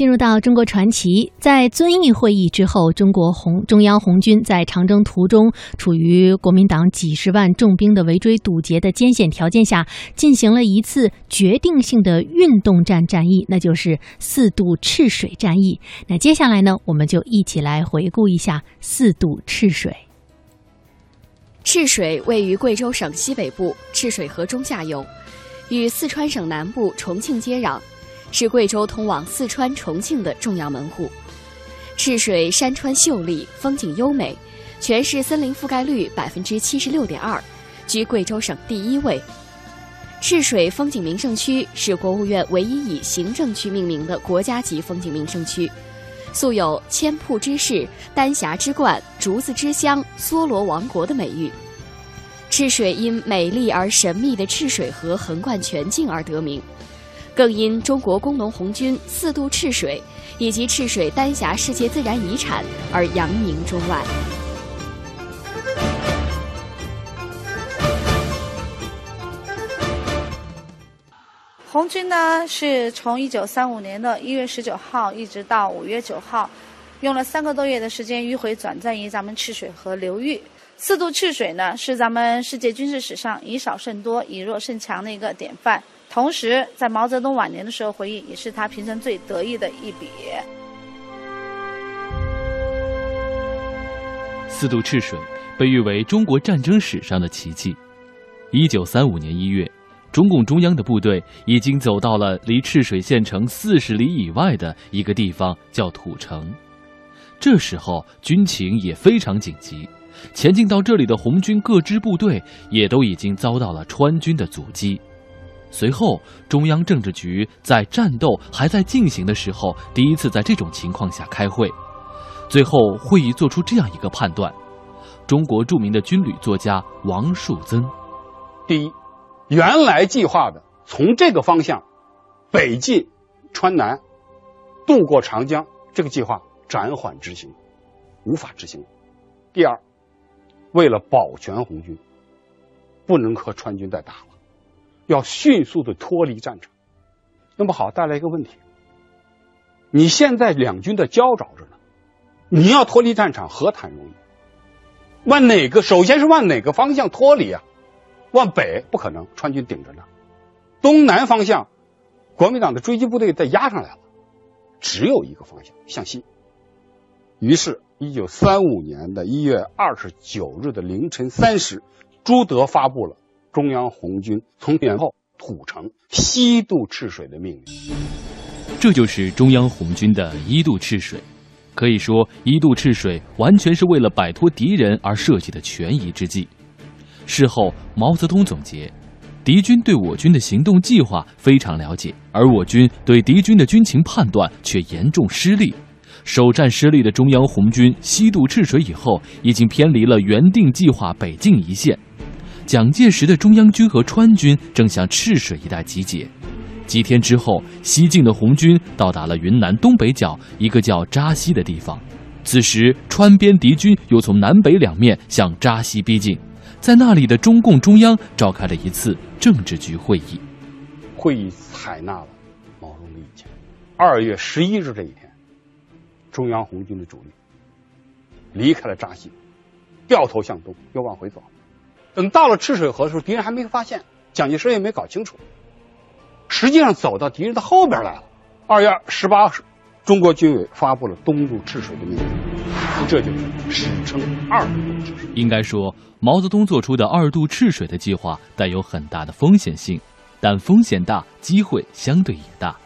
进入到中国传奇，在遵义会议之后，中国红中央红军在长征途中，处于国民党几十万重兵的围追堵截的艰险条件下，进行了一次决定性的运动战战役，那就是四渡赤水战役。那接下来呢，我们就一起来回顾一下四渡赤水。赤水位于贵州省西北部，赤水河中下游，与四川省南部重庆接壤。是贵州通往四川、重庆的重要门户。赤水山川秀丽，风景优美，全市森林覆盖率百分之七十六点二，居贵州省第一位。赤水风景名胜区是国务院唯一以行政区命名的国家级风景名胜区，素有“千瀑之市”“丹霞之冠”“竹子之乡”“梭罗王国”的美誉。赤水因美丽而神秘的赤水河横贯全境而得名。更因中国工农红军四渡赤水以及赤水丹霞世界自然遗产而扬名中外。红军呢是从一九三五年的一月十九号一直到五月九号，用了三个多月的时间迂回转战于咱们赤水河流域。四渡赤水呢是咱们世界军事史上以少胜多、以弱胜强的一个典范。同时，在毛泽东晚年的时候回忆，也是他平生最得意的一笔。四渡赤水被誉为中国战争史上的奇迹。一九三五年一月，中共中央的部队已经走到了离赤水县城四十里以外的一个地方，叫土城。这时候军情也非常紧急，前进到这里的红军各支部队也都已经遭到了川军的阻击。随后，中央政治局在战斗还在进行的时候，第一次在这种情况下开会。最后，会议做出这样一个判断：中国著名的军旅作家王树增，第一，原来计划的从这个方向北进川南，渡过长江，这个计划暂缓执行，无法执行。第二，为了保全红军，不能和川军再打了。要迅速的脱离战场，那么好，带来一个问题：你现在两军的交着着呢，你要脱离战场何谈容易？往哪个？首先是往哪个方向脱离啊？往北不可能，川军顶着呢。东南方向，国民党的追击部队再压上来了，只有一个方向，向西。于是，一九三五年的一月二十九日的凌晨三时，朱德发布了。中央红军从前后土城西渡赤水的命令，这就是中央红军的一渡赤水。可以说，一渡赤水完全是为了摆脱敌人而设计的权宜之计。事后，毛泽东总结：敌军对我军的行动计划非常了解，而我军对敌军的军情判断却严重失利。首战失利的中央红军西渡赤水以后，已经偏离了原定计划北进一线。蒋介石的中央军和川军正向赤水一带集结。几天之后，西进的红军到达了云南东北角一个叫扎西的地方。此时，川边敌军又从南北两面向扎西逼近。在那里的中共中央召开了一次政治局会议。会议采纳了毛泽东的意见。二月十一日这一天，中央红军的主力离开了扎西，掉头向东，又往回走。等到了赤水河的时候，敌人还没发现，蒋介石也没搞清楚。实际上走到敌人的后边来了。二月十八日，中国军委发布了东渡赤水的命令，这就是史称二渡赤水。应该说，毛泽东做出的二渡赤水的计划带有很大的风险性，但风险大，机会相对也大。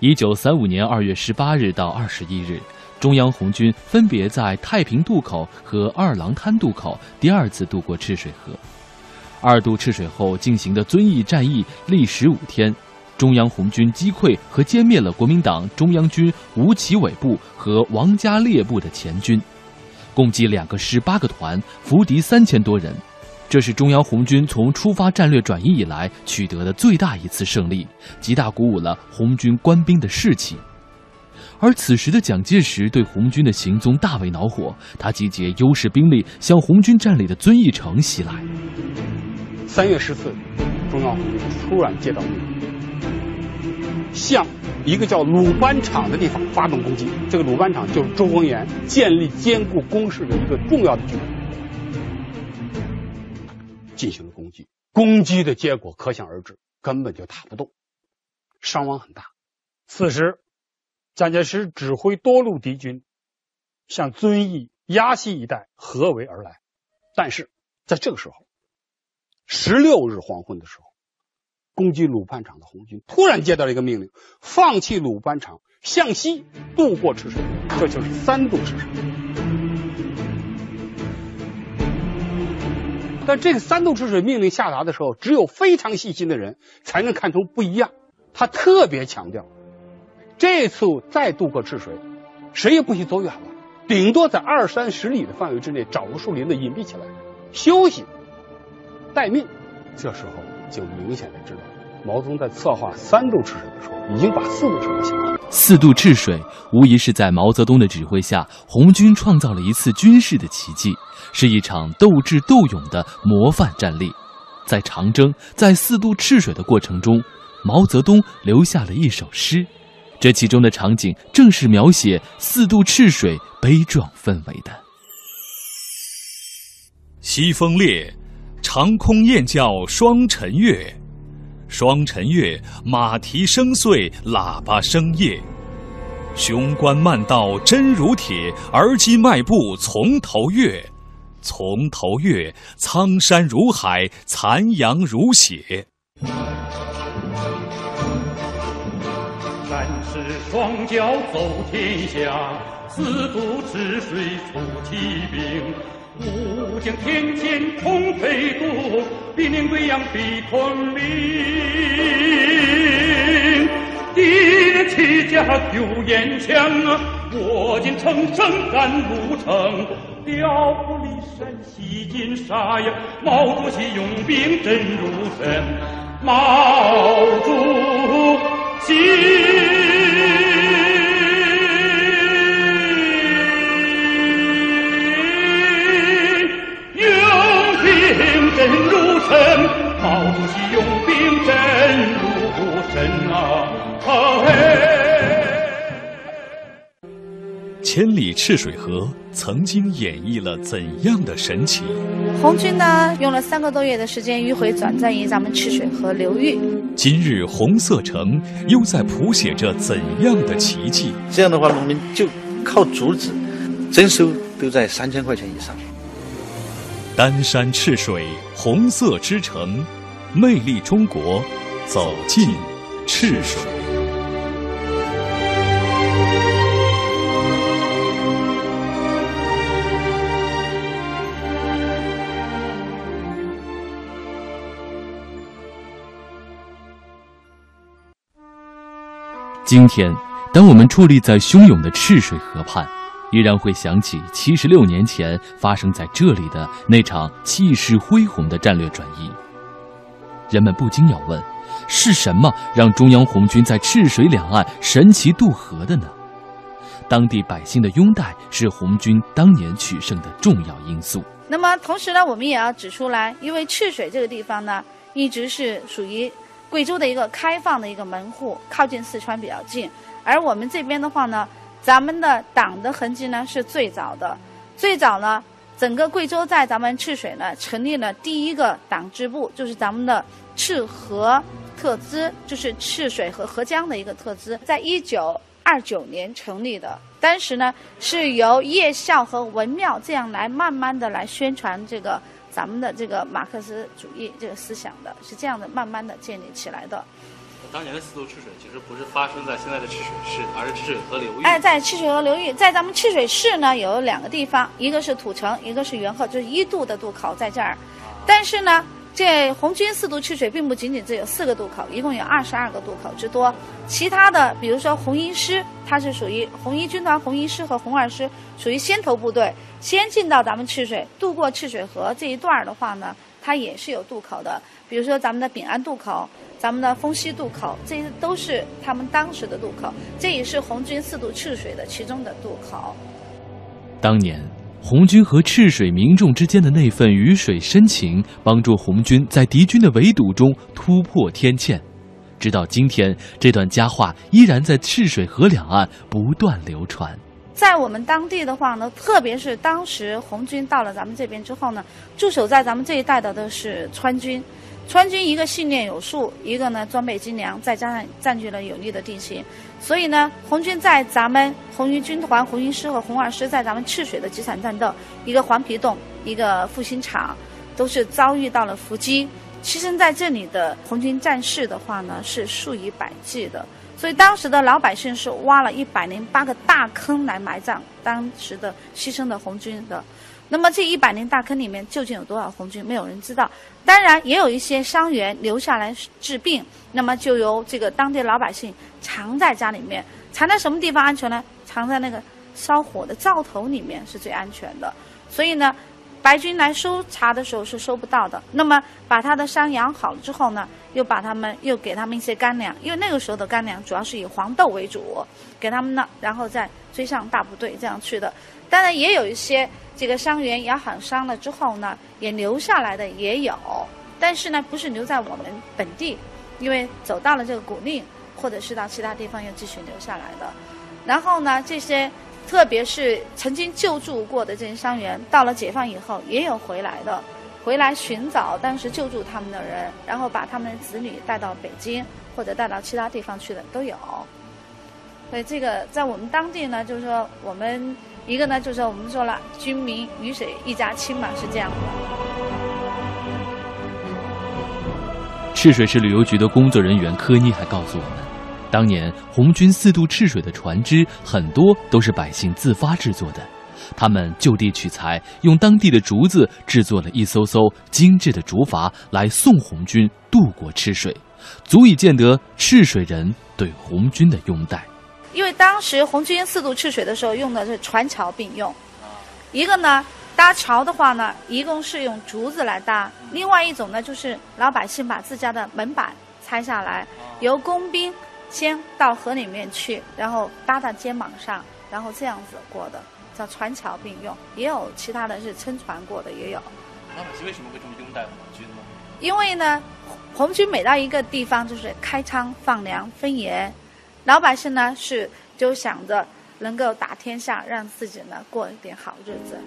一九三五年二月十八日到二十一日。中央红军分别在太平渡口和二郎滩渡口第二次渡过赤水河。二渡赤水后进行的遵义战役历时五天，中央红军击溃和歼灭了国民党中央军吴奇伟部和王家烈部的前军，共计两个师八个团，俘敌三千多人。这是中央红军从出发战略转移以来取得的最大一次胜利，极大鼓舞了红军官兵的士气。而此时的蒋介石对红军的行踪大为恼火，他集结优势兵力向红军占领的遵义城袭来。三月十四日，中央红军突然接到命令，向一个叫鲁班场的地方发动攻击。这个鲁班场就是周文衍建立坚固工事的一个重要的据点，进行了攻击。攻击的结果可想而知，根本就打不动，伤亡很大。此时，蒋介石指挥多路敌军向遵义、鸭溪一带合围而来。但是，在这个时候，十六日黄昏的时候，攻击鲁班场的红军突然接到了一个命令：放弃鲁班场，向西渡过赤水，这就是三渡赤水。但这个三渡赤水命令下达的时候，只有非常细心的人才能看出不一样。他特别强调，这次再渡过赤水，谁也不许走远了，顶多在二三十里的范围之内找个树林子隐蔽起来休息待命。这时候就明显的知道，毛泽东在策划三渡赤水的时候，已经把四渡赤水想好。四渡赤水无疑是在毛泽东的指挥下，红军创造了一次军事的奇迹，是一场斗智斗勇的模范战例。在长征、在四渡赤水的过程中，毛泽东留下了一首诗，这其中的场景正是描写四渡赤水悲壮氛围的。西风烈，长空雁叫双晨月。双晨月，马蹄声碎，喇叭声夜。雄关漫道真如铁，而今迈步从头越。从头越，苍山如海，残阳如血。战士双脚走天下，四渡赤水出奇兵。五将天堑冲飞渡，兵临贵阳逼昆明。敌人弃甲丢烟枪啊，我军乘胜赶路程。调虎离山西金沙呀，毛主席用兵真如神，毛主席。千里赤水河曾经演绎了怎样的神奇？红军呢，用了三个多月的时间迂回转战于咱们赤水河流域。今日红色城又在谱写着怎样的奇迹？这样的话，农民就靠竹子，征收都在三千块钱以上。丹山赤水，红色之城，魅力中国，走进赤水。今天，当我们矗立在汹涌的赤水河畔。依然会想起七十六年前发生在这里的那场气势恢宏的战略转移。人们不禁要问：是什么让中央红军在赤水两岸神奇渡河的呢？当地百姓的拥戴是红军当年取胜的重要因素。那么，同时呢，我们也要指出来，因为赤水这个地方呢，一直是属于贵州的一个开放的一个门户，靠近四川比较近，而我们这边的话呢。咱们的党的痕迹呢是最早的，最早呢，整个贵州在咱们赤水呢成立了第一个党支部，就是咱们的赤河特支，就是赤水和合江的一个特支，在一九二九年成立的。当时呢是由叶校和文庙这样来慢慢的来宣传这个咱们的这个马克思主义这个思想的，是这样的慢慢的建立起来的。当年的四渡赤水其实不是发生在现在的赤水市，而是赤水河流域。哎，在赤水河流域，在咱们赤水市呢，有两个地方，一个是土城，一个是元和，就是一渡的渡口在这儿。但是呢，这红军四渡赤水并不仅仅只有四个渡口，一共有二十二个渡口之多。其他的，比如说红一师，它是属于红一军团红一师和红二师，属于先头部队，先进到咱们赤水，渡过赤水河这一段的话呢，它也是有渡口的。比如说咱们的丙安渡口。咱们的丰溪渡口，这些都是他们当时的渡口，这也是红军四渡赤水的其中的渡口。当年，红军和赤水民众之间的那份鱼水深情，帮助红军在敌军的围堵中突破天堑。直到今天，这段佳话依然在赤水河两岸不断流传。在我们当地的话呢，特别是当时红军到了咱们这边之后呢，驻守在咱们这一带的都是川军。川军一个训练有素，一个呢装备精良，再加上占据了有利的地形，所以呢，红军在咱们红一军团、红一师和红二师在咱们赤水的几场战斗，一个黄皮洞，一个复兴场，都是遭遇到了伏击。牺牲在这里的红军战士的话呢，是数以百计的。所以当时的老百姓是挖了一百零八个大坑来埋葬当时的牺牲的红军的。那么这一百年大坑里面究竟有多少红军，没有人知道。当然也有一些伤员留下来治病，那么就由这个当地老百姓藏在家里面。藏在什么地方安全呢？藏在那个烧火的灶头里面是最安全的。所以呢。白军来搜查的时候是搜不到的。那么把他的伤养好了之后呢，又把他们又给他们一些干粮，因为那个时候的干粮主要是以黄豆为主，给他们呢，然后再追上大部队这样去的。当然也有一些这个伤员养好伤了之后呢，也留下来的也有，但是呢不是留在我们本地，因为走到了这个古蔺，或者是到其他地方又继续留下来的。然后呢这些。特别是曾经救助过的这些伤员，到了解放以后也有回来的，回来寻找当时救助他们的人，然后把他们的子女带到北京或者带到其他地方去的都有。所以这个在我们当地呢，就是说我们一个呢，就是说我们说了，军民鱼水一家亲嘛，是这样的。赤水市旅游局的工作人员柯妮还告诉我们。当年红军四渡赤水的船只很多都是百姓自发制作的，他们就地取材，用当地的竹子制作了一艘艘精致的竹筏来送红军渡过赤水，足以见得赤水人对红军的拥戴。因为当时红军四渡赤水的时候用的是船桥并用，一个呢搭桥的话呢，一共是用竹子来搭；另外一种呢就是老百姓把自家的门板拆下来，由工兵。先到河里面去，然后搭到肩膀上，然后这样子过的，叫船桥并用。也有其他的是撑船过的，也有。老百姓为什么会这么拥戴红军呢？因为呢，红军每到一个地方就是开仓放粮分盐，老百姓呢是就想着能够打天下，让自己呢过一点好日子。